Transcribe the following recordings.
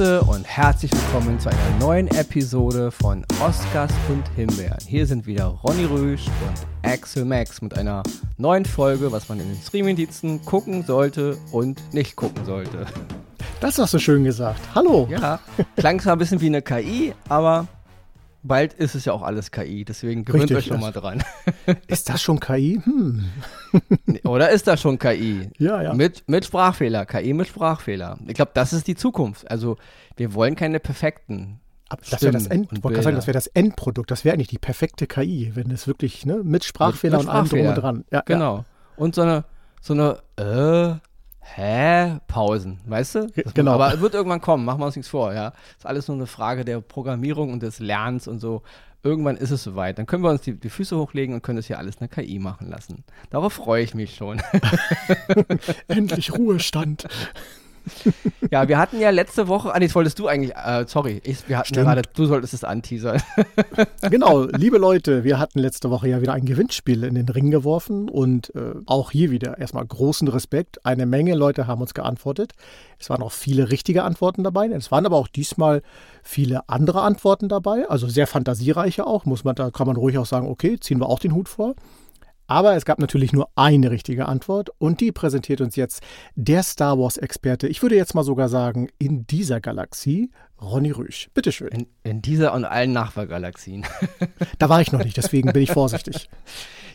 Grüße und herzlich willkommen zu einer neuen Episode von Oscars und Himbeeren. Hier sind wieder Ronny Rüsch und Axel Max mit einer neuen Folge, was man in den Streamingdiensten gucken sollte und nicht gucken sollte. Das hast du schön gesagt. Hallo. Ja, klang zwar ein bisschen wie eine KI, aber bald ist es ja auch alles KI, deswegen gewöhnt Richtig, euch schon mal dran. Ist das schon KI? Hm. Oder ist das schon KI? Ja, ja. Mit, mit Sprachfehler, KI mit Sprachfehler. Ich glaube, das ist die Zukunft. Also, wir wollen keine perfekten. Aber das wäre das, End, sagen, das wäre das Endprodukt. Das wäre eigentlich die perfekte KI, wenn es wirklich ne, mit Sprachfehler mit und allem drum und dran. Ja, Genau. Und so eine, so eine, äh, hä, Pausen, weißt du? Ja, genau. Aber es wird irgendwann kommen, machen wir uns nichts vor, ja. Ist alles nur eine Frage der Programmierung und des Lernens und so. Irgendwann ist es soweit. Dann können wir uns die, die Füße hochlegen und können das hier alles eine KI machen lassen. Darauf freue ich mich schon. Endlich Ruhestand. ja, wir hatten ja letzte Woche, ah, nee, das wolltest du eigentlich, äh, sorry, ich, wir hatten Stimmt. gerade, du solltest es anteasern. genau, liebe Leute, wir hatten letzte Woche ja wieder ein Gewinnspiel in den Ring geworfen und äh, auch hier wieder erstmal großen Respekt. Eine Menge Leute haben uns geantwortet. Es waren auch viele richtige Antworten dabei. Es waren aber auch diesmal viele andere Antworten dabei, also sehr fantasiereiche auch. Muss man, da kann man ruhig auch sagen, okay, ziehen wir auch den Hut vor. Aber es gab natürlich nur eine richtige Antwort und die präsentiert uns jetzt der Star Wars-Experte, ich würde jetzt mal sogar sagen, in dieser Galaxie, Ronny Rüsch. Bitteschön. In, in dieser und allen Nachbargalaxien. Da war ich noch nicht, deswegen bin ich vorsichtig.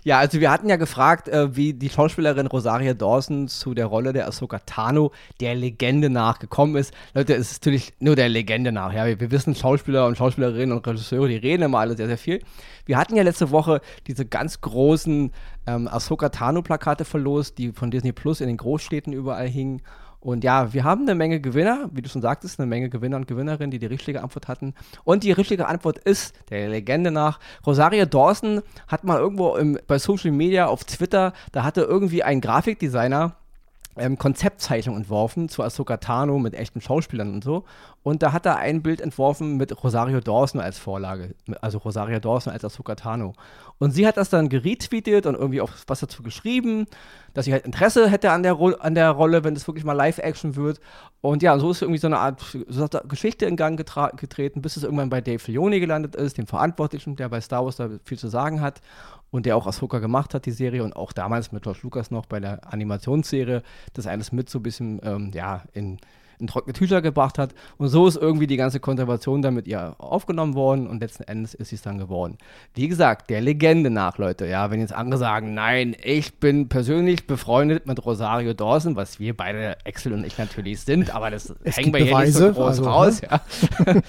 Ja, also wir hatten ja gefragt, äh, wie die Schauspielerin Rosaria Dawson zu der Rolle der Ahsoka Tano der Legende nachgekommen ist. Leute, es ist natürlich nur der Legende nach. Ja, wir, wir wissen, Schauspieler und Schauspielerinnen und Regisseure, die reden immer alle sehr, sehr viel. Wir hatten ja letzte Woche diese ganz großen ähm, Ahsoka Tano Plakate verlost, die von Disney Plus in den Großstädten überall hingen. Und ja, wir haben eine Menge Gewinner, wie du schon sagtest, eine Menge Gewinner und Gewinnerinnen, die die richtige Antwort hatten. Und die richtige Antwort ist, der Legende nach, Rosaria Dawson hat mal irgendwo im, bei Social Media auf Twitter, da hatte irgendwie ein Grafikdesigner ähm, Konzeptzeichnung entworfen zu Ahsoka Tano mit echten Schauspielern und so. Und da hat er ein Bild entworfen mit Rosario Dawson als Vorlage. Also Rosario Dawson als Ahsoka Tano. Und sie hat das dann geretweetet und irgendwie auch was dazu geschrieben, dass sie halt Interesse hätte an der, Ro an der Rolle, wenn es wirklich mal Live-Action wird. Und ja, so ist irgendwie so eine Art so Geschichte in Gang getreten, bis es irgendwann bei Dave Filoni gelandet ist, dem Verantwortlichen, der bei Star Wars da viel zu sagen hat und der auch Ahsoka gemacht hat, die Serie, und auch damals mit George Lucas noch bei der Animationsserie das alles mit so ein bisschen, ähm, ja, in, in trockene Tücher gebracht hat. Und so ist irgendwie die ganze Konservation dann mit ihr aufgenommen worden und letzten Endes ist sie es dann geworden. Wie gesagt, der Legende nach, Leute, ja, wenn jetzt andere sagen, nein, ich bin persönlich befreundet mit Rosario Dawson, was wir beide, Axel und ich natürlich sind, aber das Es hängen wir hier nicht so Beweise, groß also, ne? raus, ja.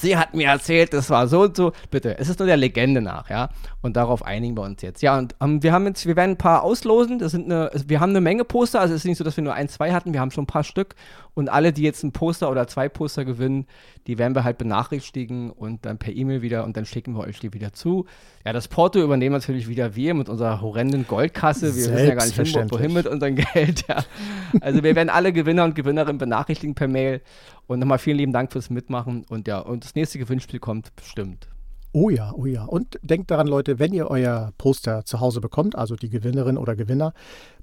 Sie hat mir erzählt, das war so und so. Bitte, es ist nur der Legende nach, ja. Und darauf einigen wir uns jetzt. Ja, und ähm, wir haben jetzt, wir werden ein paar auslosen. Das sind eine, wir haben eine Menge Poster. Also es ist nicht so, dass wir nur ein, zwei hatten. Wir haben schon ein paar Stück. Und alle, die jetzt ein Poster oder zwei Poster gewinnen, die werden wir halt benachrichtigen und dann per E-Mail wieder und dann schicken wir euch die wieder zu. Ja, das Porto übernehmen natürlich wieder wir mit unserer horrenden Goldkasse. Wir wissen ja gar nicht, hin, wo- wohin mit unserem Geld. Ja. Also wir werden alle Gewinner und Gewinnerinnen benachrichtigen per Mail. Und nochmal vielen lieben Dank fürs Mitmachen. Und ja, und das nächste Gewinnspiel kommt bestimmt. Oh ja, oh ja. Und denkt daran, Leute, wenn ihr euer Poster zu Hause bekommt, also die Gewinnerin oder Gewinner,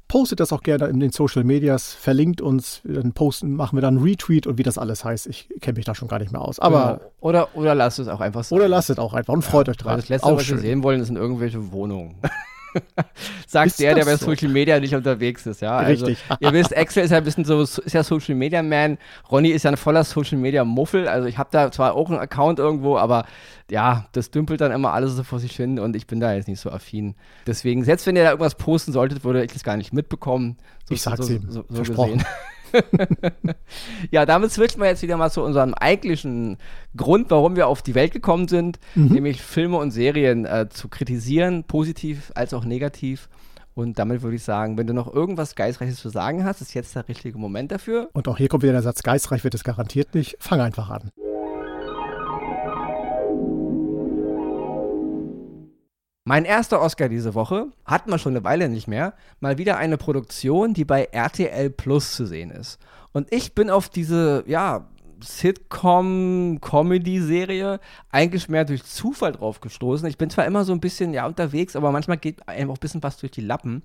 postet das auch gerne in den Social Medias, verlinkt uns, dann posten, machen wir dann einen Retweet und wie das alles heißt. Ich kenne mich da schon gar nicht mehr aus. Aber Genau. oder, oder lasst es auch einfach so. oder lasst es auch einfach und freut euch Weil dran. das letzte, auch was wir schön. sehen wollen, sind irgendwelche Wohnungen. Sagt Ist der, der bei so? Social Media nicht unterwegs ist, ja. Also, Richtig. ihr wisst, Axel ist ja ein bisschen so, ist ja Social Media Man. Ronny ist ja ein voller Social Media Muffel. Also ich habe da zwar auch einen Account irgendwo, aber ja, das dümpelt dann immer alles so vor sich hin und ich bin da jetzt nicht so affin. Deswegen, selbst wenn ihr da irgendwas posten solltet, würde ich das gar nicht mitbekommen. So, Ich sag's so, ihm. So, so Versprochen. ja, damit switchen wir jetzt wieder mal zu unserem eigentlichen Grund, warum wir auf die Welt gekommen sind, nämlich Filme und Serien äh, zu kritisieren, positiv als auch negativ. Und damit würde ich sagen, wenn du noch irgendwas Geistreiches zu sagen hast, ist jetzt der richtige Moment dafür. Und auch hier kommt wieder der Satz, geistreich wird es garantiert nicht. Fang einfach an. Mein erster Oscar diese Woche hatten wir schon eine Weile nicht mehr. Mal wieder eine Produktion, die bei RTL Plus zu sehen ist. Und ich bin auf diese, ja, Sitcom-Comedy-Serie eigentlich mehr durch Zufall drauf gestoßen. Ich bin zwar immer so ein bisschen, ja, unterwegs, aber manchmal geht einem auch ein bisschen was durch die Lappen.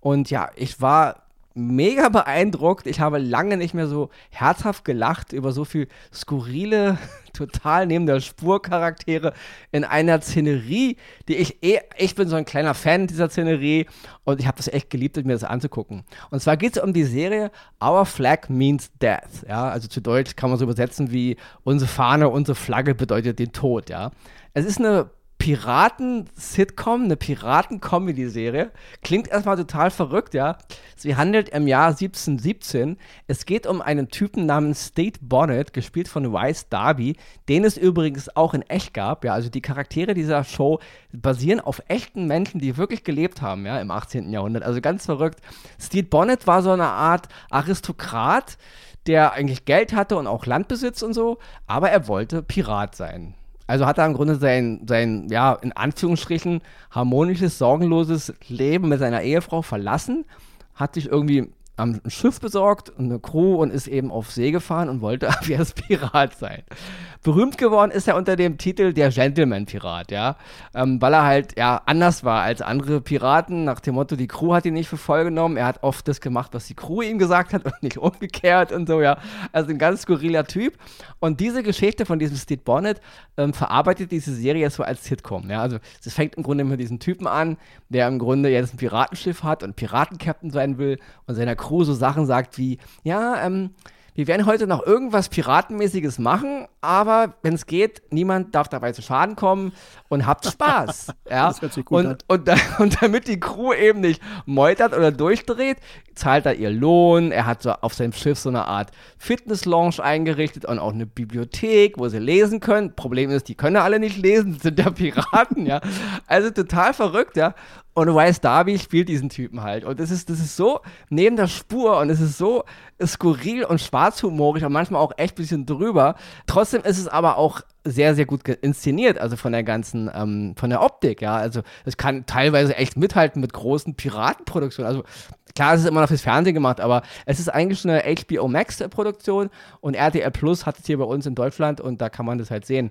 Und ja, ich war mega beeindruckt. Ich habe lange nicht mehr so herzhaft gelacht über so viel skurrile, total neben der Spur Charaktere in einer Szenerie, die ich eh, ich bin so ein kleiner Fan dieser Szenerie und ich habe das echt geliebt, mir das anzugucken. Und zwar geht es um die Serie Our Flag Means Death. Ja, also zu Deutsch kann man so übersetzen wie unsere Fahne, unsere Flagge bedeutet den Tod. Ja, es ist eine Piraten-Sitcom, eine Piraten-Comedy-Serie. Klingt erstmal total verrückt, ja. Sie handelt im Jahr 1717. Es geht um einen Typen namens State Bonnet, gespielt von Wise Darby, den es übrigens auch in echt gab, ja. Also die Charaktere dieser Show basieren auf echten Menschen, die wirklich gelebt haben, ja, im 18. Jahrhundert. Also ganz verrückt. State Bonnet war so eine Art Aristokrat, der eigentlich Geld hatte und auch Landbesitz und so, aber er wollte Pirat sein. Also hat er im Grunde sein, sein, ja, in Anführungsstrichen harmonisches, sorgenloses Leben mit seiner Ehefrau verlassen, hat sich irgendwie ein Schiff besorgt und eine Crew und ist eben auf See gefahren und wollte ab jetzt Pirat sein. Berühmt geworden ist er unter dem Titel der Gentleman-Pirat, ja, ähm, weil er halt ja anders war als andere Piraten. Nach dem Motto, die Crew hat ihn nicht für voll genommen. Er hat oft das gemacht, was die Crew ihm gesagt hat und nicht umgekehrt und so, ja. Also ein ganz skurriler Typ. Und diese Geschichte von diesem Steve Bonnet ähm, verarbeitet diese Serie so als Sitcom, ja. Also es fängt im Grunde mit diesem Typen an, der im Grunde jetzt ein Piratenschiff hat und Piratenkapitän sein will und seiner Crew so Sachen sagt wie, ja, ähm, wir werden heute noch irgendwas Piratenmäßiges machen, aber wenn es geht, niemand darf dabei zu Schaden kommen und habt Spaß. ja? Das hört sich gut und, an. Und, und, damit die Crew eben nicht meutert oder durchdreht, zahlt er ihr Lohn. Er hat so auf seinem Schiff so eine Art Fitness-Lounge eingerichtet und auch eine Bibliothek, wo sie lesen können. Problem ist, die können alle nicht lesen, sind ja Piraten, ja. Also total verrückt, ja. Und Wise Darby spielt diesen Typen halt. Und das ist, das ist so neben der Spur und es ist so skurril und schwarzhumorig und manchmal auch echt ein bisschen drüber. Trotzdem ist es aber auch sehr, sehr gut inszeniert, also von der ganzen, ähm, von der Optik, ja. Also es kann teilweise echt mithalten mit großen Piratenproduktionen. Also klar, es ist immer noch fürs Fernsehen gemacht, aber es ist eigentlich eine HBO Max-Produktion und RTL Plus hat es hier bei uns in Deutschland und da kann man das halt sehen.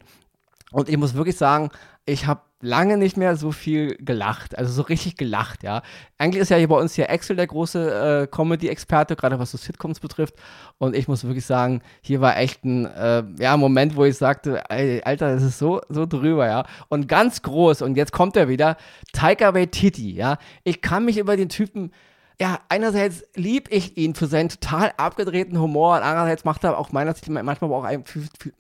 Und ich muss wirklich sagen, ich habe lange nicht mehr so viel gelacht, also so richtig gelacht, ja. Eigentlich ist ja hier bei uns hier Axel der große äh, Comedy-Experte, gerade was so Sitcoms betrifft. Und ich muss wirklich sagen, hier war echt ein äh, ja, Moment, wo ich sagte, ey, Alter, das ist so, so drüber, ja. Und ganz groß, und jetzt kommt er wieder, Taika Waititi, ja. Ich kann mich über den Typen ja, einerseits lieb ich ihn für seinen total abgedrehten Humor und andererseits macht er auch meiner Sicht manchmal auch ein,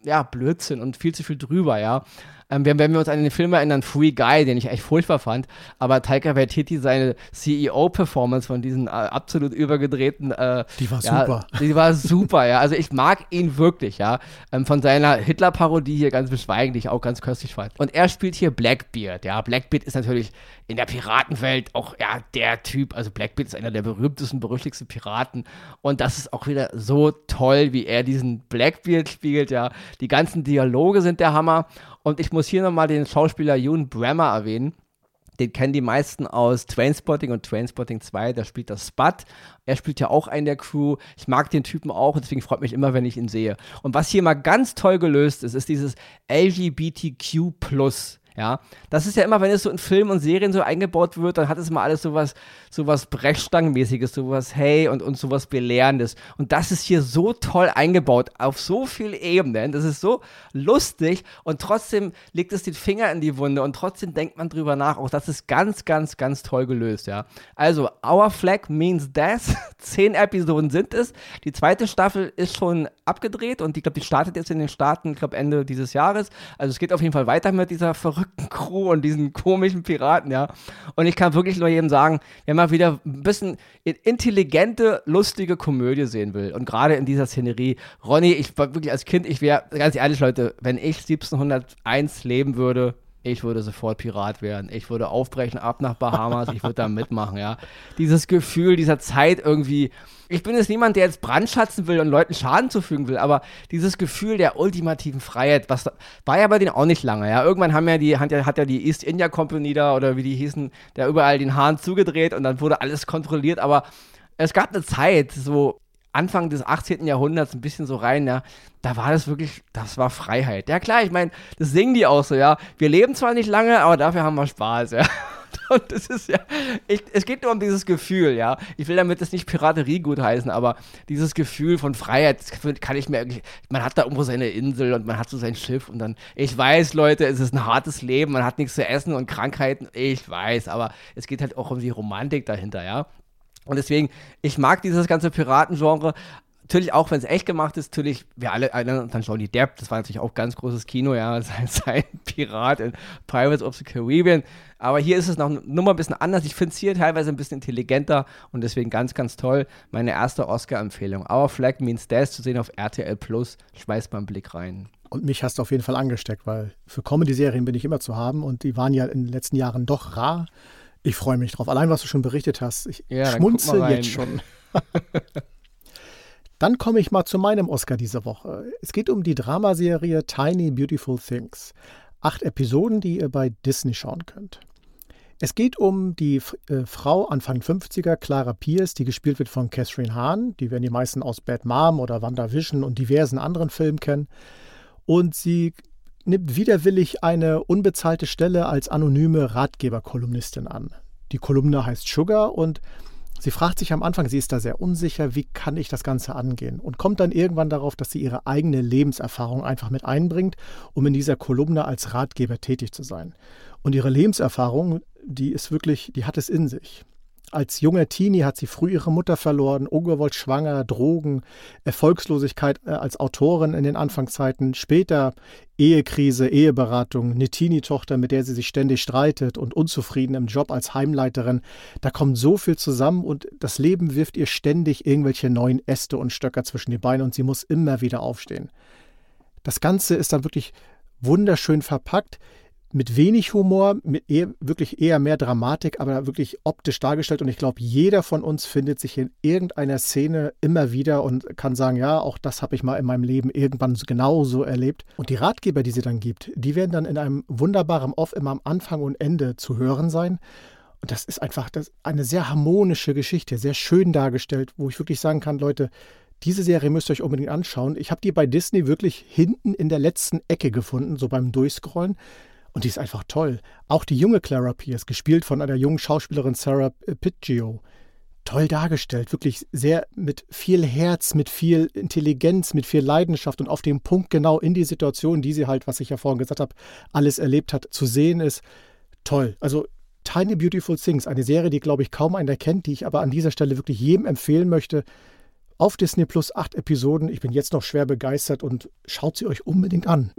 ja, Blödsinn und viel zu viel drüber, ja. Ähm, wenn, wenn wir uns an den Film erinnern, Free Guy, den ich echt furchtbar fand, aber Taika Waititi, seine CEO-Performance von diesen äh, absolut übergedrehten. Äh, die war ja, super. Die war super, ja. Also ich mag ihn wirklich, ja. Ähm, von seiner Hitler-Parodie hier ganz beschweigen, die ich auch ganz köstlich fand. Und er spielt hier Blackbeard, ja. Blackbeard ist natürlich in der Piratenwelt auch, ja, der Typ. Also Blackbeard ist einer der berühmtesten, berüchtigsten Piraten. Und das ist auch wieder so toll, wie er diesen Blackbeard spielt, ja. Die ganzen Dialoge sind der Hammer. Und ich muss hier nochmal den Schauspieler Ewan Brammer erwähnen. Den kennen die meisten aus Trainspotting und Trainspotting 2, da spielt das Spud. Er spielt ja auch einen der Crew. Ich mag den Typen auch, deswegen freut mich immer, wenn ich ihn sehe. Und was hier mal ganz toll gelöst ist, ist dieses LGBTQ ja, das ist ja immer, wenn es so in Filmen und Serien so eingebaut wird, dann hat es mal alles sowas, sowas Brechstangenmäßiges, sowas Hey und, und sowas Belehrendes. Und das ist hier so toll eingebaut, auf so vielen Ebenen. Das ist so lustig und trotzdem legt es den Finger in die Wunde und trotzdem denkt man drüber nach. Auch das ist ganz, ganz, ganz toll gelöst, ja. Also, Our Flag Means Death. Zehn Episoden sind es. Die zweite Staffel ist schon abgedreht und ich glaube, die startet jetzt in den Staaten, ich glaube, Ende dieses Jahres. Also, es geht auf jeden Fall weiter mit dieser verrückten verrückten Crew und diesen komischen Piraten, ja. Und ich kann wirklich nur jedem sagen, wenn man wieder ein bisschen intelligente, lustige Komödie sehen will und gerade in dieser Szenerie, Ronny, ich war wirklich als Kind, ich wäre, ganz ehrlich, Leute, wenn ich 1701 leben würde, ich würde sofort Pirat werden. Ich würde aufbrechen ab nach Bahamas. Ich würde da mitmachen, ja. Dieses Gefühl dieser Zeit irgendwie. Ich bin jetzt niemand, der jetzt brandschatzen will und Leuten Schaden zufügen will, aber dieses Gefühl der ultimativen Freiheit, was war ja bei denen auch nicht lange, ja. Irgendwann haben ja die, hat ja, hat ja die East India Company da oder wie die hießen, der überall den Hahn zugedreht und dann wurde alles kontrolliert, aber es gab eine Zeit, so Anfang des 18. Jahrhunderts ein bisschen so rein, ja, da war das wirklich, das war Freiheit. Ja klar, ich meine, das singen die auch so, ja. Wir leben zwar nicht lange, aber dafür haben wir Spaß, ja. Und es ist ja, ich, es geht nur um dieses Gefühl, ja. Ich will damit das nicht Piraterie gut heißen, aber dieses Gefühl von Freiheit, kann ich mir, man hat da irgendwo seine Insel und man hat so sein Schiff und dann, ich weiß, Leute, es ist ein hartes Leben, man hat nichts zu essen und Krankheiten, ich weiß, aber es geht halt auch um die Romantik dahinter, ja. Und deswegen, ich mag dieses ganze Piratengenre, natürlich auch, wenn es echt gemacht ist, natürlich, wir alle erinnern uns an Johnny Depp, das war natürlich auch ganz großes Kino, ja, sein, sein Pirat in Pirates of the Caribbean. Aber hier ist es noch nur mal ein bisschen anders. Ich finde es hier teilweise ein bisschen intelligenter und deswegen ganz, ganz toll. Meine erste Oscar-Empfehlung. Our Flag Means Death zu sehen auf RTL Plus. Schmeiß mal einen Blick rein. Und mich hast du auf jeden Fall angesteckt, weil für Comedy-Serien bin ich immer zu haben und die waren ja in den letzten Jahren doch rar. Ich freue mich drauf. Allein, was du schon berichtet hast. Ich ja, schmunzel jetzt schon. Dann komme ich mal zu meinem Oscar dieser Woche. Es geht um die Dramaserie Tiny Beautiful Things. Acht Episoden, die ihr bei Disney schauen könnt. Es geht um die äh, Frau Anfang 50er, Clara Pierce, die gespielt wird von Catherine Hahn. Die werden die meisten aus Bad Mom oder WandaVision und diversen anderen Filmen kennen. Und sie nimmt widerwillig eine unbezahlte Stelle als anonyme Ratgeberkolumnistin an. Die Kolumne heißt Sugar und Sie fragt sich am Anfang, sie ist da sehr unsicher, wie kann ich das Ganze angehen? Und kommt dann irgendwann darauf, dass sie ihre eigene Lebenserfahrung einfach mit einbringt, um in dieser Kolumne als Ratgeber tätig zu sein. Und ihre Lebenserfahrung, die ist wirklich, die hat es in sich. Als junger Teenie hat sie früh ihre Mutter verloren, ungewollt schwanger, Drogen, Erfolgslosigkeit äh, als Autorin in den Anfangszeiten, später Ehekrise, Eheberatung, eine Teenie-Tochter, mit der sie sich ständig streitet und unzufrieden im Job als Heimleiterin. Da kommt so viel zusammen und das Leben wirft ihr ständig irgendwelche neuen Äste und Stöcker zwischen die Beine und sie muss immer wieder aufstehen. Das Ganze ist dann wirklich wunderschön verpackt mit wenig Humor, mit eher, wirklich eher mehr Dramatik, aber wirklich optisch dargestellt. Und ich glaube, jeder von uns findet sich in irgendeiner Szene immer wieder und kann sagen, ja, auch das habe ich mal in meinem Leben irgendwann genauso erlebt. Und die Ratgeber, die sie dann gibt, die werden dann in einem wunderbaren Off immer am Anfang und Ende zu hören sein. Und das ist einfach das, eine sehr harmonische Geschichte, sehr schön dargestellt, wo ich wirklich sagen kann, Leute, diese Serie müsst ihr euch unbedingt anschauen. Ich habe die bei Disney wirklich hinten in der letzten Ecke gefunden, so beim Durchscrollen. Und die ist einfach toll. Auch die junge Clara Pierce, gespielt von einer jungen Schauspielerin Sarah Piggio. Toll dargestellt, wirklich sehr mit viel Herz, mit viel Intelligenz, mit viel Leidenschaft und auf dem Punkt genau in die Situation, die sie halt, was ich ja vorhin gesagt habe, alles erlebt hat, zu sehen ist. Toll. Also Tiny Beautiful Things, eine Serie, die, glaube ich, kaum einer kennt, die ich aber an dieser Stelle wirklich jedem empfehlen möchte. Auf Disney Plus acht Episoden. Ich bin jetzt noch schwer begeistert und schaut sie euch unbedingt an.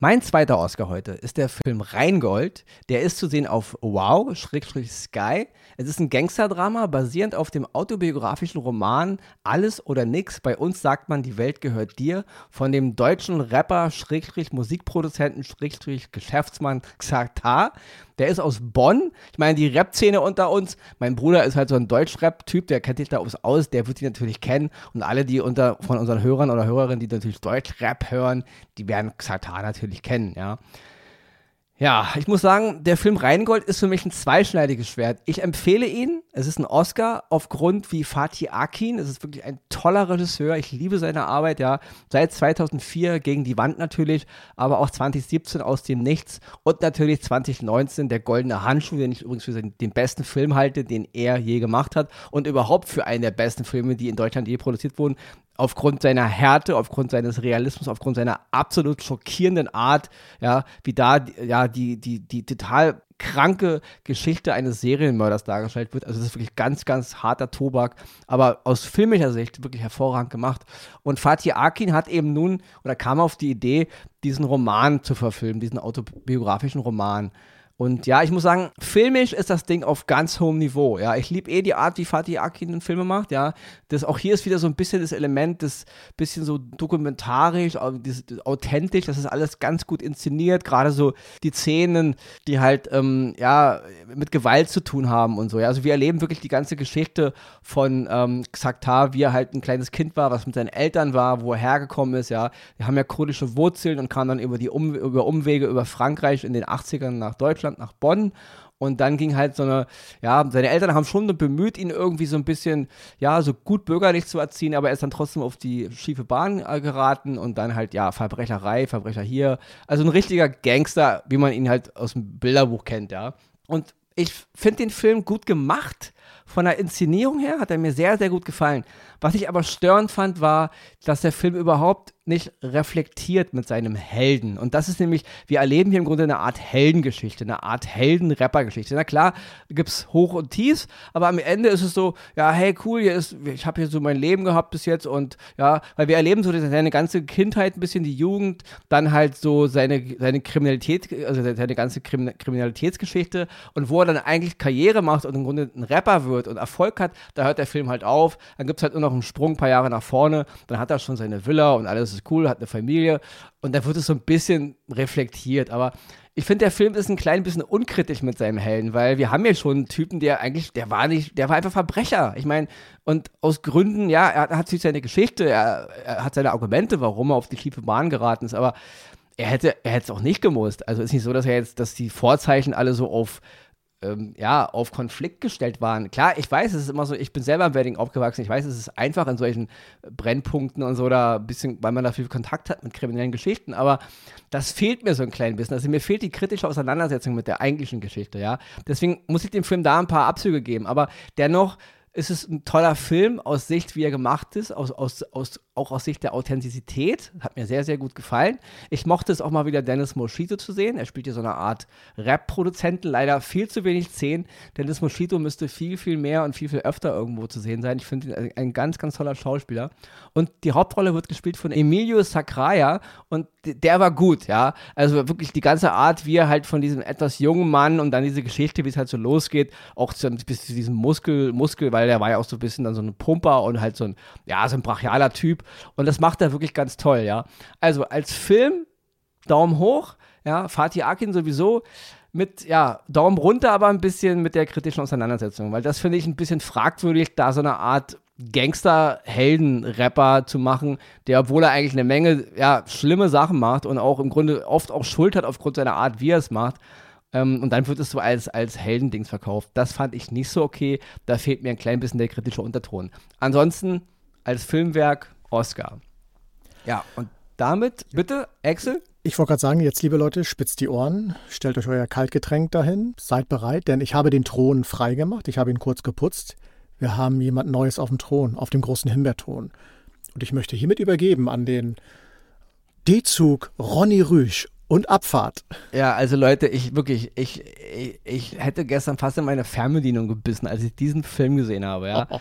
Mein zweiter Oscar heute ist der Film Rheingold. Der ist zu sehen auf Wow, Schrägstrich Sky. Es ist ein Gangsterdrama basierend auf dem autobiografischen Roman Alles oder Nix. Bei uns sagt man, die Welt gehört dir. Von dem deutschen Rapper, Schrägstrich Musikproduzenten, Schrägstrich Geschäftsmann Xatar. Der ist aus Bonn. Ich meine, die Rap-Szene unter uns. Mein Bruder ist halt so ein Deutsch-Rap-Typ, der kennt sich da aus, der wird die natürlich kennen. Und alle, die unter, von unseren Hörern oder Hörerinnen, die natürlich Deutsch-Rap hören, die werden Xatar natürlich kennen, ja. Ja, ich muss sagen, der Film Rheingold ist für mich ein zweischneidiges Schwert. Ich empfehle ihn. Es ist ein Oscar aufgrund wie Fatih Akin. Es ist wirklich ein toller Regisseur. Ich liebe seine Arbeit, ja. Seit 2004 gegen die Wand natürlich, aber auch 2017 aus dem Nichts und natürlich 2019 der Goldene Handschuh, den ich übrigens für den besten Film halte, den er je gemacht hat und überhaupt für einen der besten Filme, die in Deutschland je produziert wurden aufgrund seiner Härte, aufgrund seines Realismus, aufgrund seiner absolut schockierenden Art, ja, wie da ja die die die total kranke Geschichte eines Serienmörders dargestellt wird. Also das ist wirklich ganz, ganz harter Tobak, aber aus filmischer Sicht wirklich hervorragend gemacht. Und Fatih Akin hat eben nun oder kam auf die Idee, diesen Roman zu verfilmen, diesen autobiografischen Roman. Und ja, ich muss sagen, filmisch ist das Ding auf ganz hohem Niveau. Ja, ich liebe eh die Art, wie Fatih Akin Filme macht. Ja, das auch hier ist wieder so ein bisschen das Element, das bisschen so dokumentarisch, das, das, authentisch. Das ist alles ganz gut inszeniert. Gerade so die Szenen, die halt ähm, ja mit Gewalt zu tun haben und so. Ja, also wir erleben wirklich die ganze Geschichte von ähm, Xaktar, wie er halt ein kleines Kind war, was mit seinen Eltern war, wo er hergekommen ist. Ja, wir haben ja kurdische Wurzeln und kam dann über die um über Umwege über Frankreich in den 80ern nach Deutschland Deutschland nach Bonn Und dann ging halt so eine, ja, seine Eltern haben schon bemüht, ihn irgendwie so ein bisschen, ja, so gut bürgerlich zu erziehen, aber er ist dann trotzdem auf die schiefe Bahn äh, geraten und dann halt, ja, Verbrecherei, Verbrecher hier. Also ein richtiger Gangster, wie man ihn halt aus dem Bilderbuch kennt, ja. Und ich finde den Film gut gemacht. Von der Inszenierung her hat er mir sehr, sehr gut gefallen. Was ich aber störend fand, war, dass der Film überhaupt nicht reflektiert mit seinem Helden. Und das ist nämlich, wir erleben hier im Grunde eine Art Heldengeschichte, eine Art Helden-Rapper-Geschichte. Na klar, gibt es Hoch und Tiefs, aber am Ende ist es so, ja, hey, cool, hier ist, ich habe hier so mein Leben gehabt bis jetzt und ja, weil wir erleben so seine ganze Kindheit, ein bisschen die Jugend, dann halt so seine, seine Kriminalität, also seine ganze Kriminalitätsgeschichte und wo er dann eigentlich Karriere macht und im Grunde ein Rapper wird und Erfolg hat, da hört der Film halt auf. Dann gibt es halt nur noch einen Sprung ein paar Jahre nach vorne, dann hat er schon seine Villa und alles ist cool, hat eine Familie und da wird es so ein bisschen reflektiert. Aber ich finde, der Film ist ein klein bisschen unkritisch mit seinem Helden, weil wir haben ja schon einen Typen, der eigentlich, der war nicht, der war einfach Verbrecher. Ich meine, und aus Gründen, ja, er hat sich seine Geschichte, er, er, hat seine Argumente, warum er auf die tiefe Bahn geraten ist, aber er hätte, er es auch nicht gemusst. Also ist nicht so, dass er jetzt, dass die Vorzeichen alle so auf ähm, ja, auf Konflikt gestellt waren. Klar, ich weiß, es ist immer so, ich bin selber im Wedding aufgewachsen, ich weiß, es ist einfach in solchen Brennpunkten und so, da ein bisschen, weil man da viel Kontakt hat mit kriminellen Geschichten, aber das fehlt mir so ein klein bisschen. Also mir fehlt die kritische Auseinandersetzung mit der eigentlichen Geschichte, ja. Deswegen muss ich dem Film da ein paar Abzüge geben, aber dennoch ist es ein toller Film aus Sicht, wie er gemacht ist, aus, aus, aus auch aus Sicht der Authentizität. Hat mir sehr, sehr gut gefallen. Ich mochte es auch mal wieder, Dennis Moschito zu sehen. Er spielt hier so eine Art Rap-Produzenten, leider viel zu wenig Szenen. Dennis Moschito müsste viel, viel mehr und viel, viel öfter irgendwo zu sehen sein. Ich finde ihn ein ganz, ganz toller Schauspieler. Und die Hauptrolle wird gespielt von Emilio Sacraia und der war gut, ja. Also wirklich die ganze Art, wie er halt von diesem etwas jungen Mann und dann diese Geschichte, wie es halt so losgeht, auch zu, bis zu diesem Muskel, Muskel, weil der war ja auch so ein bisschen dann so ein Pumper und halt so ein, ja, so ein brachialer Typ. Und das macht er wirklich ganz toll, ja. Also als Film, Daumen hoch, ja, Fatih Akin sowieso mit, ja, Daumen runter, aber ein bisschen mit der kritischen Auseinandersetzung, weil das finde ich ein bisschen fragwürdig, da so eine Art Gangster-Helden-Rapper zu machen, der, obwohl er eigentlich eine Menge, ja, schlimme Sachen macht und auch im Grunde oft auch Schuld hat aufgrund seiner Art, wie er es macht, ähm, und dann wird es so als, als Heldendings verkauft. Das fand ich nicht so okay. Da fehlt mir ein klein bisschen der kritische Unterton. Ansonsten, als Filmwerk Oscar. Ja, und damit bitte, Axel? Ich wollte gerade sagen, jetzt liebe Leute, spitzt die Ohren, stellt euch euer Kaltgetränk dahin, seid bereit, denn ich habe den Thron freigemacht, ich habe ihn kurz geputzt. Wir haben jemand Neues auf dem Thron, auf dem großen Himbeerthron. Und ich möchte hiermit übergeben an den D-Zug Ronny Rüsch und Abfahrt. Ja, also Leute, ich wirklich, ich, ich, ich, hätte gestern fast in meine Fernbedienung gebissen, als ich diesen Film gesehen habe, ja.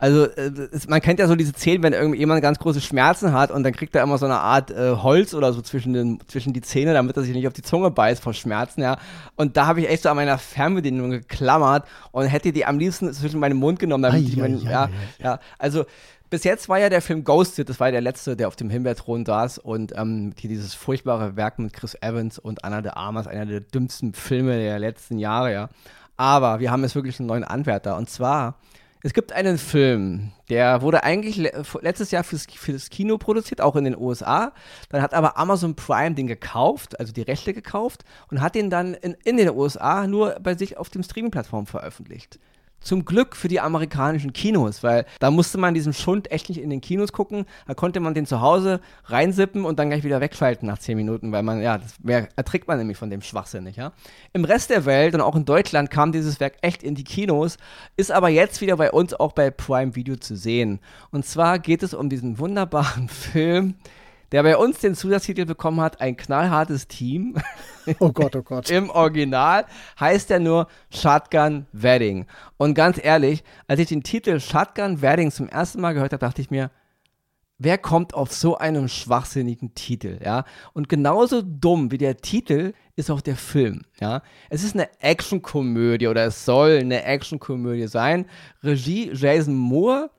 Also äh, es, man kennt ja so diese Szenen, wenn irgendjemand ganz große Schmerzen hat und dann kriegt er immer so eine Art äh, Holz oder so zwischen, den, zwischen die Zähne, damit er sich nicht auf die Zunge beißt vor Schmerzen, ja. Und da habe ich echt so an meiner Fernbedienung geklammert und hätte die am liebsten zwischen meinen Mund genommen, damit ai, ich meinen, ja, ja, ja, also bis jetzt war ja der Film Ghosted, das war ja der letzte, der auf dem Himbeerthron saß und ähm, hier dieses furchtbare Werk mit Chris Evans und Anna de Armas, einer der dümmsten Filme der letzten Jahre, ja. Aber wir haben jetzt wirklich einen neuen Anwärter und zwar, es gibt einen Film, der wurde eigentlich le letztes Jahr fürs, fürs Kino produziert, auch in den USA. Dann hat aber Amazon Prime den gekauft, also die Rechte gekauft und hat den dann in, in den USA nur bei sich auf dem Streaming-Plattform veröffentlicht. Zum Glück für die amerikanischen Kinos, weil da musste man diesen Schund echt nicht in den Kinos gucken. Da konnte man den zu Hause reinsippen und dann gleich wieder wegschalten nach 10 Minuten, weil man, ja, das wär, erträgt man nämlich von dem Schwachsinn nicht, ja. Im Rest der Welt und auch in Deutschland kam dieses Werk echt in die Kinos, ist aber jetzt wieder bei uns auch bei Prime Video zu sehen. Und zwar geht es um diesen wunderbaren Film, der bei uns den Zusatztitel bekommen hat, ein knallhartes Team. Oh Gott, oh Gott. Im Original heißt er nur Shotgun Wedding. Und ganz ehrlich, als ich den Titel Shotgun Wedding zum ersten Mal gehört habe, dachte ich mir, wer kommt auf so einen schwachsinnigen Titel, ja? Und genauso dumm wie der Titel ist auch der Film, ja? Es ist eine Actionkomödie oder es soll eine Actionkomödie sein. Regie Jason Moore,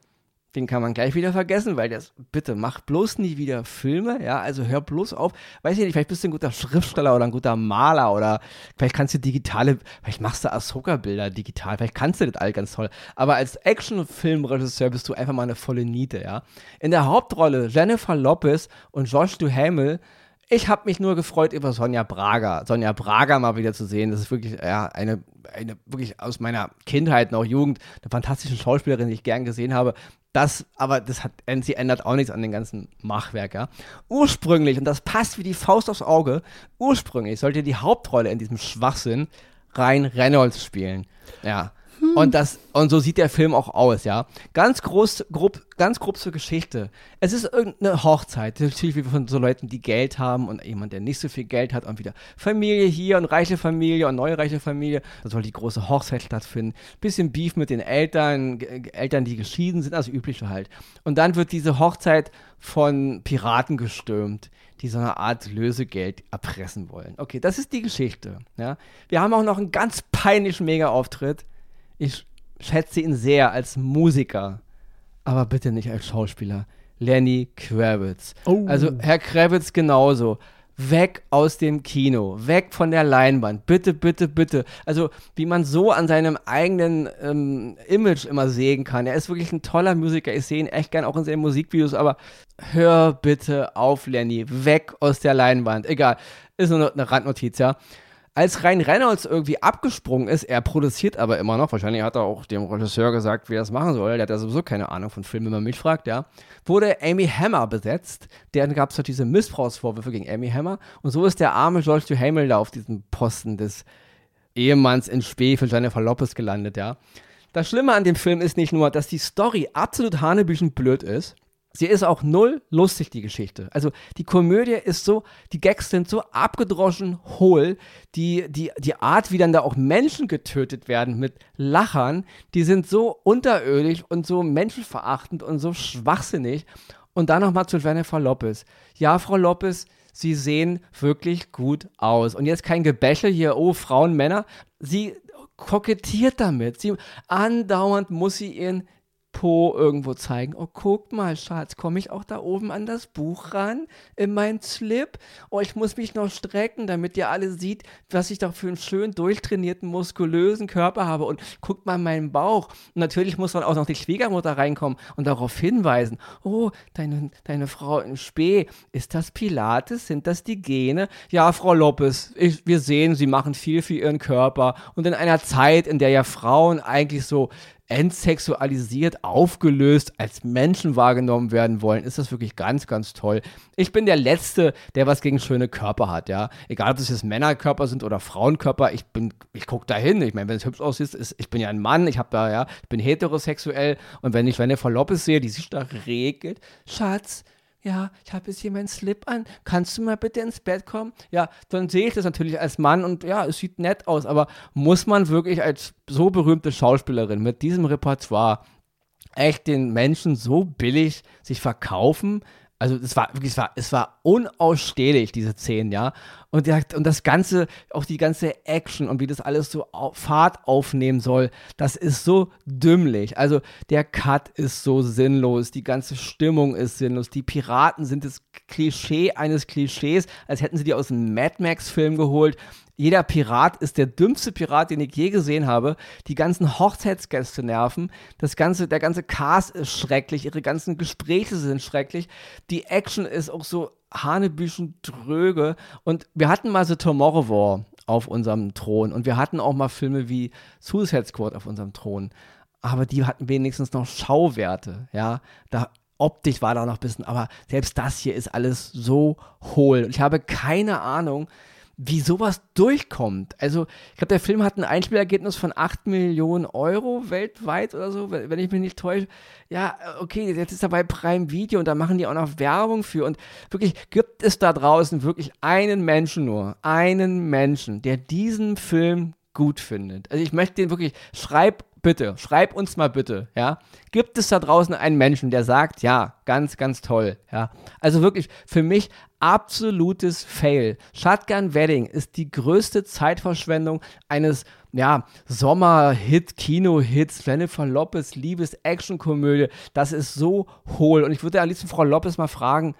den kann man gleich wieder vergessen, weil das, bitte, mach bloß nie wieder Filme, ja, also hör bloß auf, weiß ich nicht, vielleicht bist du ein guter Schriftsteller oder ein guter Maler oder vielleicht kannst du digitale, vielleicht machst du Ahsoka-Bilder digital, vielleicht kannst du das all ganz toll, aber als Actionfilmregisseur bist du einfach mal eine volle Niete, ja. In der Hauptrolle Jennifer Lopez und Josh Duhamel Ich habe mich nur gefreut über Sonja Braga. Sonja Braga mal wieder zu sehen. Das ist wirklich ja, eine, eine, wirklich aus meiner Kindheit noch Jugend, eine fantastische Schauspielerin, die ich gern gesehen habe. Das, aber das hat, sie ändert auch nichts an den ganzen Machwerk, ja. Ursprünglich, und das passt wie die Faust aufs Auge, ursprünglich sollte die Hauptrolle in diesem Schwachsinn Ryan Reynolds spielen. Ja. Und, das, und so sieht der Film auch aus, ja. Ganz groß, grob, ganz grob zur Geschichte. Es ist irgendeine Hochzeit, natürlich wie von so Leuten, die Geld haben und jemand, der nicht so viel Geld hat und wieder Familie hier und reiche Familie und neue reiche Familie. Da soll die große Hochzeit stattfinden. Bisschen Beef mit den Eltern, Eltern, die geschieden sind, also übliche halt. Und dann wird diese Hochzeit von Piraten gestürmt die so eine Art Lösegeld erpressen wollen. Okay, das ist die Geschichte. Ja. Wir haben auch noch einen ganz peinlichen Mega-Auftritt ich schätze ihn sehr als Musiker, aber bitte nicht als Schauspieler. Lenny Kravitz. Oh. Also Herr Kravitz genauso. Weg aus dem Kino, weg von der Leinwand, bitte, bitte, bitte. Also wie man so an seinem eigenen ähm, Image immer sehen kann. Er ist wirklich ein toller Musiker. Ich sehe ihn echt gern auch in seinen Musikvideos, aber hör bitte auf, Lenny, weg aus der Leinwand. Egal, ist nur eine Randnotiz, ja als Ryan Reynolds irgendwie abgesprungen ist, er produziert aber immer noch, wahrscheinlich hat er auch dem Regisseur gesagt, wie er das machen soll, der hat ja sowieso keine Ahnung von Filmen, wenn man mich fragt, ja, wurde Amy Hammer besetzt. Dann gab es halt diese Missbrauchsvorwürfe gegen Amy Hammer und so ist der arme George Duhamel da auf diesem Posten des Ehemanns in Spee für Jennifer Lopez gelandet, ja. Das Schlimme an dem Film ist nicht nur, dass die Story absolut hanebüchen blöd ist, Sie ist auch null lustig, die Geschichte. Also die Komödie ist so, die Gags sind so abgedroschen hohl, die, die, die Art, wie dann da auch Menschen getötet werden mit Lachern, die sind so unterirdisch und so menschenverachtend und so schwachsinnig. Und dann nochmal zu Jennifer Lopez. Ja, Frau Lopez, Sie sehen wirklich gut aus. Und jetzt kein Gebächel hier, oh, Frauen, Männer. Sie kokettiert damit. Sie andauernd muss sie ihren Po irgendwo zeigen. Oh, guck mal, Schatz, komme ich auch da oben an das Buch ran? In meinen Slip? Oh, ich muss mich noch strecken, damit ihr alle sieht, was ich da für einen schön durchtrainierten, muskulösen Körper habe. Und guckt mal meinen Bauch. Und natürlich muss dann auch noch die Schwiegermutter reinkommen und darauf hinweisen. Oh, deine, deine Frau in Spee, ist das Pilates? Sind das die Gene? Ja, Frau Lopez, ich, wir sehen, Sie machen viel für Ihren Körper. Und in einer Zeit, in der ja Frauen eigentlich so entsexualisiert, aufgelöst, als Menschen wahrgenommen werden wollen, ist das wirklich ganz, ganz toll. Ich bin der Letzte, der was gegen schöne Körper hat, ja. Egal, ob das jetzt Männerkörper sind oder Frauenkörper, ich bin, ich gucke da hin. Ich meine, wenn es hübsch aussieht, ist, ich bin ja ein Mann, ich habe da, ja, ich bin heterosexuell und wenn ich, wenn Frau Lopez sehe, die sich da regelt, Schatz, ja, ich habe jetzt hier meinen Slip an, kannst du mal bitte ins Bett kommen? Ja, dann sehe ich das natürlich als Mann und ja, es sieht nett aus, aber muss man wirklich als so berühmte Schauspielerin mit diesem Repertoire echt den Menschen so billig sich verkaufen? Also es war wirklich, es war, es war unausstehlich, diese Szenen, ja. Und, der, und das Ganze, auch die ganze Action und wie das alles so Fahrt aufnehmen soll, das ist so dümmlich. Also der Cut ist so sinnlos, die ganze Stimmung ist sinnlos, die Piraten sind das Klischee eines Klischees, als hätten sie die aus einem Mad Max-Film geholt jeder Pirat ist der dümmste Pirat, den ich je gesehen habe. Die ganzen Hochzeitsgäste nerven. Das ganze, der ganze Cast ist schrecklich. Ihre ganzen Gespräche sind schrecklich. Die Action ist auch so hanebüchen dröge. Und wir hatten mal The Tomorrow War auf unserem Thron. Und wir hatten auch mal Filme wie Suicide Squad auf unserem Thron. Aber die hatten wenigstens noch Schauwerte. Ja, da optisch war da noch ein bisschen, aber selbst das hier ist alles so hohl. Ich habe keine Ahnung, wie sowas durchkommt. Also, ich glaube, der Film hat ein Einspielergebnis von 8 Millionen Euro weltweit oder so, wenn ich mich nicht täusche. Ja, okay, jetzt ist er bei Prime Video und da machen die auch noch Werbung für. Und wirklich, gibt es da draußen wirklich einen Menschen nur, einen Menschen, der diesen Film gut findet. Also ich möchte den wirklich, schreib bitte, schreib uns mal bitte, ja. Gibt es da draußen einen Menschen, der sagt, ja, ganz, ganz toll, ja. Also wirklich für mich absolutes Fail. Shotgun Wedding ist die größte Zeitverschwendung eines, ja, Sommer-Hit, Kino-Hits, Jennifer Lopez, Liebes-Action-Komödie. Das ist so hohl. Und ich würde am liebsten Frau Lopez mal fragen,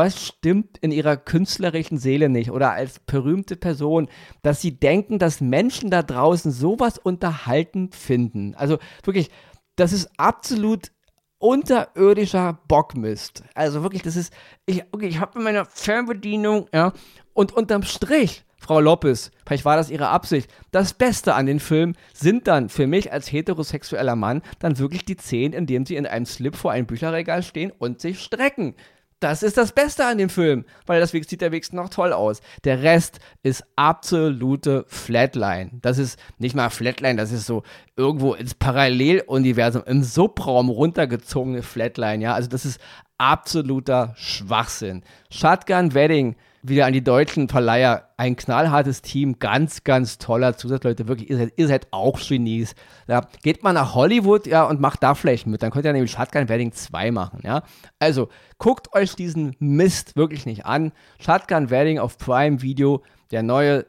was stimmt in ihrer künstlerischen Seele nicht oder als berühmte Person, dass sie denken, dass Menschen da draußen sowas unterhaltend finden. Also wirklich, das ist absolut unterirdischer Bockmist. Also wirklich, das ist, ich, okay, ich habe in meiner Fernbedienung, ja, und unterm Strich, Frau Lopez, vielleicht war das ihre Absicht, das Beste an den Film sind dann für mich als heterosexueller Mann dann wirklich die Szenen, in denen sie in einem Slip vor einem Bücherregal stehen und sich strecken. Das ist das Beste an dem Film, weil das sieht der Weg noch toll aus. Der Rest ist absolute Flatline. Das ist nicht mal Flatline, das ist so irgendwo ins Paralleluniversum, im Subraum runtergezogene Flatline, ja. Also das ist absoluter Schwachsinn. Shotgun Wedding wieder an die deutschen Verleiher. Ein knallhartes Team, ganz, ganz toller Zusatzleute. Wirklich, ihr seid, ihr seid auch Genies. Ja, geht mal nach Hollywood ja, und macht da vielleicht mit. Dann könnt ihr nämlich Shotgun Wedding 2 machen. Ja? Also guckt euch diesen Mist wirklich nicht an. Shotgun Wedding auf Prime Video, der neue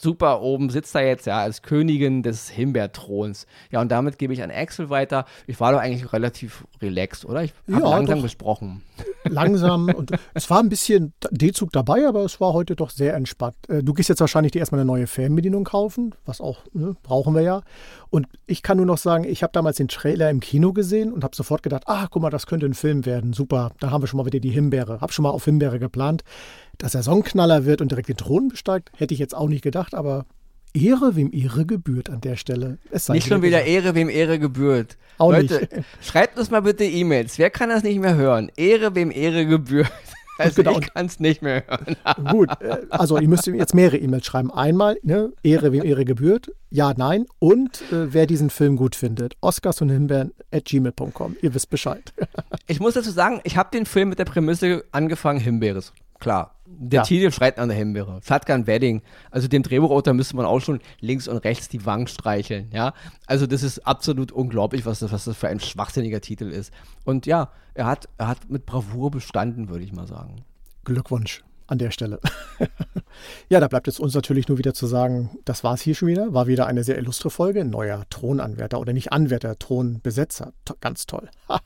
super oben sitzt er jetzt ja als Königin des Himbeerthrons. Ja, und damit gebe ich an Axel weiter. Ich war doch eigentlich relativ relaxed, oder? Ich habe ja, langsam gesprochen. Langsam und es war ein bisschen D-Zug dabei, aber es war heute doch sehr entspannt. Äh, du gehst jetzt wahrscheinlich dir erstmal eine neue Fernbedienung kaufen, was auch ne, brauchen wir ja. Und ich kann nur noch sagen, ich habe damals den Trailer im Kino gesehen und habe sofort gedacht, ach guck mal, das könnte ein Film werden. Super, da haben wir schon mal wieder die Himbeere. Habe schon mal auf Himbeere geplant. Dass er Songknaller wird und direkt den Thron besteigt, hätte ich jetzt auch nicht gedacht, aber Ehre, wem Ehre gebührt an der Stelle. nicht schon wieder. Ehre, wem Ehre gebührt. Auch Leute, nicht. schreibt uns mal bitte E-Mails. Wer kann das nicht mehr hören? Ehre, wem Ehre gebührt. Also genau. ich kann es nicht mehr hören. Gut, äh, also ihr müsst jetzt mehrere E-Mails schreiben. Einmal, ne, Ehre, wem Ehre gebührt. Ja, nein. Und äh, wer diesen Film gut findet. Oscars und Himbeeren at gmail.com. Ihr wisst Bescheid. ich muss dazu sagen, ich habe den Film mit der Prämisse angefangen, Himbeeres. Klar. Der ja. Titel schreit an der Himbeere. Shotgun Wedding. Also dem Drehbuchautor müsste man auch schon links und rechts die Wangen streicheln, ja. Also das ist absolut unglaublich, was das, was das für ein schwachsinniger Titel ist. Und ja, er hat, er hat mit Bravour bestanden, würde ich mal sagen. Glückwunsch an der Stelle. ja, da bleibt jetzt uns natürlich nur wieder zu sagen, das war es hier schon wieder. War wieder eine sehr illustre Folge. Neuer Thronanwärter oder nicht Anwärter, Thronbesetzer. Ganz toll.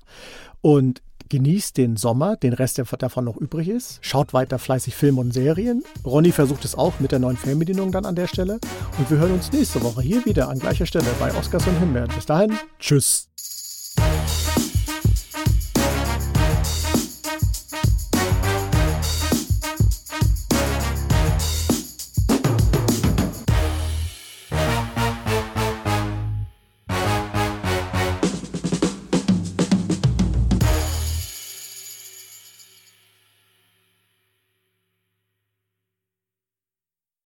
Und Genießt den Sommer, den Rest, der davon noch übrig ist. Schaut weiter fleißig Filme und Serien. Ronny versucht es auch mit der neuen Fernbedienung dann an der Stelle. Und wir hören uns nächste Woche hier wieder an gleicher Stelle bei Oscars und Himbeeren. Bis dahin, tschüss.